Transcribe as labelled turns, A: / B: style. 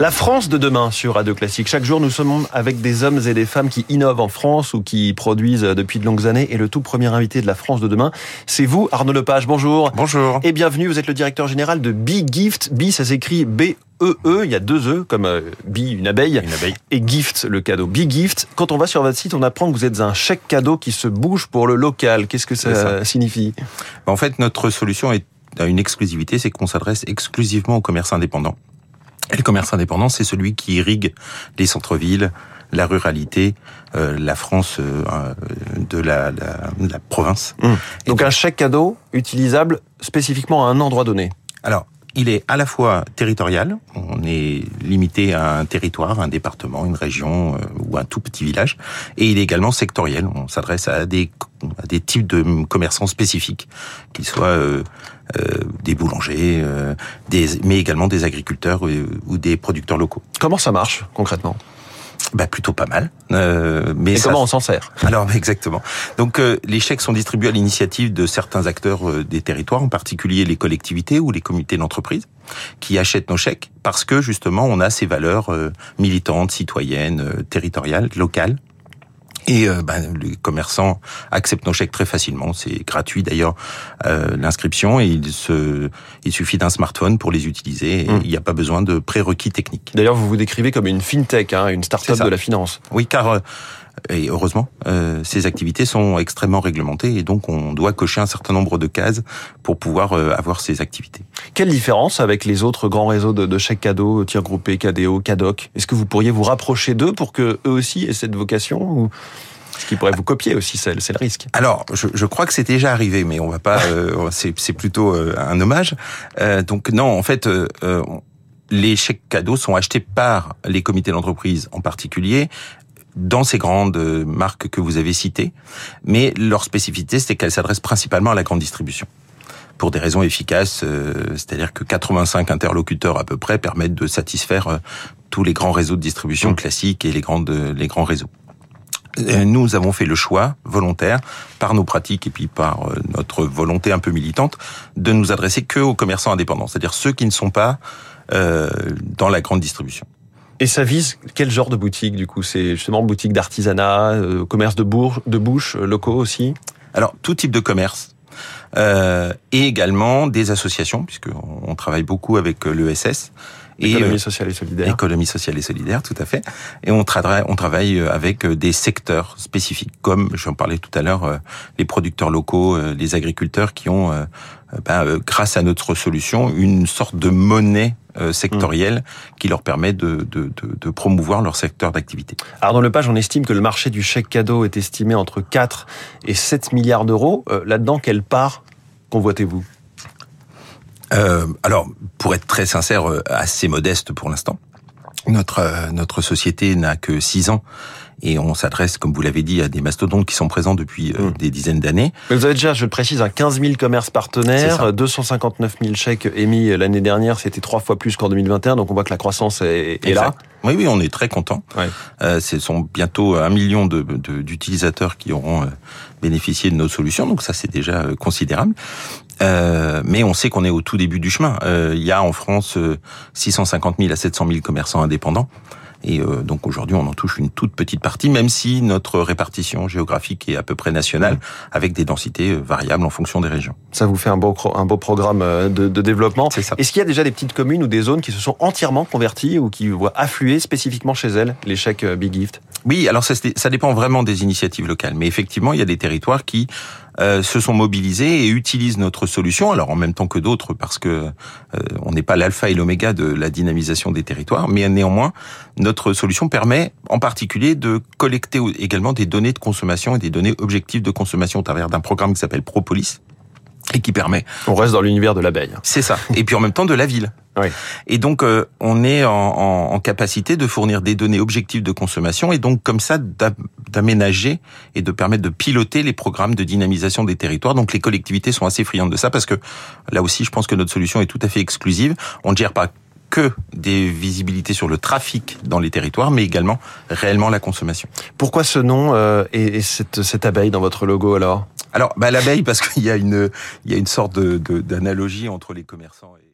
A: La France de demain sur Radio Classique. Chaque jour, nous sommes avec des hommes et des femmes qui innovent en France ou qui produisent depuis de longues années. Et le tout premier invité de la France de demain, c'est vous, Arnaud Lepage. Bonjour.
B: Bonjour.
A: Et bienvenue. Vous êtes le directeur général de Bee Gift. Bee, ça s'écrit B. E, E, il y a deux E, comme euh, bee, une abeille,
B: Une abeille.
A: et gift, le cadeau. Bee Gift. Quand on va sur votre site, on apprend que vous êtes un chèque cadeau qui se bouge pour le local. Qu'est-ce que ça. signifie?
B: En fait, notre solution est a une exclusivité, c'est qu'on s'adresse exclusivement aux commerces indépendants. Et le commerce indépendant, c'est celui qui irrigue les centres-villes, la ruralité, euh, la France euh, euh, de la, la, la province. Et
A: Hum. Donc un chèque cadeau utilisable spécifiquement à un endroit donné.
B: Alors, il est à la fois territorial, on est limité à un territoire, un département, une région euh, ou un tout petit village, et il est également sectoriel, on s'adresse à des, à des types de commerçants spécifiques, qu'ils soient euh, euh, des boulangers, euh, des, mais également des agriculteurs euh, ou des producteurs locaux.
A: Comment ça marche concrètement?
B: Bah plutôt pas mal. Euh, mais
A: Et
B: ça-
A: comment on s'en sert?
B: Alors exactement. Donc euh, les chèques sont distribués à l'initiative de certains acteurs euh, des territoires, en particulier les collectivités ou les comités d'entreprise, qui achètent nos chèques parce que justement on a ces valeurs militantes, citoyennes, territoriales, locales. Et euh, ben, les commerçants acceptent nos chèques très facilement. C'est gratuit d'ailleurs euh, l'inscription et il, se, il suffit d'un smartphone pour les utiliser. Et
A: Mm.
B: Il n'y a pas besoin de prérequis techniques.
A: D'ailleurs, vous vous décrivez comme une fintech, hein, une start-up de la finance.
B: Oui, car euh, et heureusement, euh, ces activités sont extrêmement réglementées et donc on doit cocher un certain nombre de cases pour pouvoir euh, avoir ces activités.
A: Quelle différence avec les autres grands réseaux de, de chèques cadeaux, tir groupé, KDO, KADOC Est-ce que vous pourriez vous rapprocher d'eux pour que eux aussi aient cette vocation ou ce qui pourrait vous copier aussi, c'est c'est le risque?
B: Alors, je, je crois que c'est déjà arrivé, mais on va pas. euh, c'est plutôt un hommage. Donc non, en fait. les chèques cadeaux sont achetés par les comités d'entreprise en particulier dans ces grandes euh, marques que vous avez citées, mais leur spécificité, c'est qu'elles s'adressent principalement à la grande distribution. Pour des raisons efficaces, euh, c'est-à-dire que 85 interlocuteurs à peu près permettent de satisfaire euh, tous les grands réseaux de distribution
A: Mmh.
B: classiques et les grandes les grands réseaux. Nous avons fait le choix volontaire, par nos pratiques et puis par notre volonté un peu militante, de nous adresser que aux commerçants indépendants, c'est-à-dire ceux qui ne sont pas euh, dans la grande distribution.
A: Et ça vise quel genre de boutique du coup? C'est justement boutique d'artisanat, euh, commerce de, de bouche, euh, locaux aussi?
B: Alors, tout type de commerce, euh, et également des associations, puisqu'on on travaille beaucoup avec euh, l'ESS. Et,
A: Économie
B: euh,
A: sociale et solidaire.
B: Économie sociale et solidaire, tout à fait. Et on travaille, on travaille euh, avec euh, des secteurs spécifiques, comme j'en parlais tout à l'heure, euh, les producteurs locaux, euh, les agriculteurs qui ont, euh, euh, ben, euh, grâce à notre solution, une sorte de monnaie euh, sectorielle qui leur permet de, de, de, de promouvoir leur secteur d'activité.
A: Alors dans le page, on estime que le marché du chèque cadeau est estimé entre 4 et 7 milliards d'euros. Euh, Là-dedans, quelle part convoitez-vous?
B: Euh, alors, pour être très sincère, euh, assez modeste pour l'instant. Notre euh, notre société n'a que six ans et on s'adresse, comme vous l'avez dit, à des mastodontes qui sont présents depuis euh,
A: Mm.
B: des dizaines d'années.
A: Vous avez déjà, je le précise, un 15 000 commerces partenaires,
B: ça.
A: 259 000 chèques émis l'année dernière, c'était trois fois plus qu'en 2021, donc on voit que la croissance est, est là.
B: Oui, oui, on est très content.
A: Ouais.
B: Euh, ce sont bientôt un million de- de- d'utilisateurs qui auront bénéficié de nos solutions, donc ça c'est déjà considérable. Euh, mais on sait qu'on est au tout début du chemin. Euh, il y a en France euh, 650 000 à 700 000 commerçants indépendants. Et euh, donc aujourd'hui, on en touche une toute petite partie, même si notre répartition géographique est à peu près nationale, avec des densités euh, variables en fonction des régions.
A: Ça vous fait un beau, un beau programme euh, de, de développement.
B: C'est ça.
A: Est-ce qu'il y a déjà des petites communes ou des zones qui se sont entièrement converties ou qui voient affluer spécifiquement chez elles les chèques euh, Big Gift?
B: Oui, alors ça, ça dépend vraiment des initiatives locales. Mais effectivement, il y a des territoires qui euh, se sont mobilisés et utilisent notre solution, alors en même temps que d'autres, parce que euh, on n'est pas l'alpha et l'oméga de la dynamisation des territoires, mais néanmoins, notre solution permet en particulier de collecter également des données de consommation et des données objectives de consommation au travers d'un programme qui s'appelle Propolis et qui permet
A: On reste dans l'univers de l'abeille.
B: c'est ça. Et puis en même temps de la ville.
A: Oui.
B: Et donc euh, on est en, en- en capacité de fournir des données objectives de consommation et donc comme ça d'a- d'aménager et de permettre de piloter les programmes de dynamisation des territoires. Donc les collectivités sont assez friandes de ça parce que là aussi je pense que notre solution est tout à fait exclusive. On ne gère pas que des visibilités sur le trafic dans les territoires, mais également réellement la consommation.
A: Pourquoi ce nom euh, et, et cette, cette abeille dans votre logo alors?
B: Alors, bah, l'abeille, parce qu'il y a une, il y a une sorte de, de- d'analogie entre les commerçants et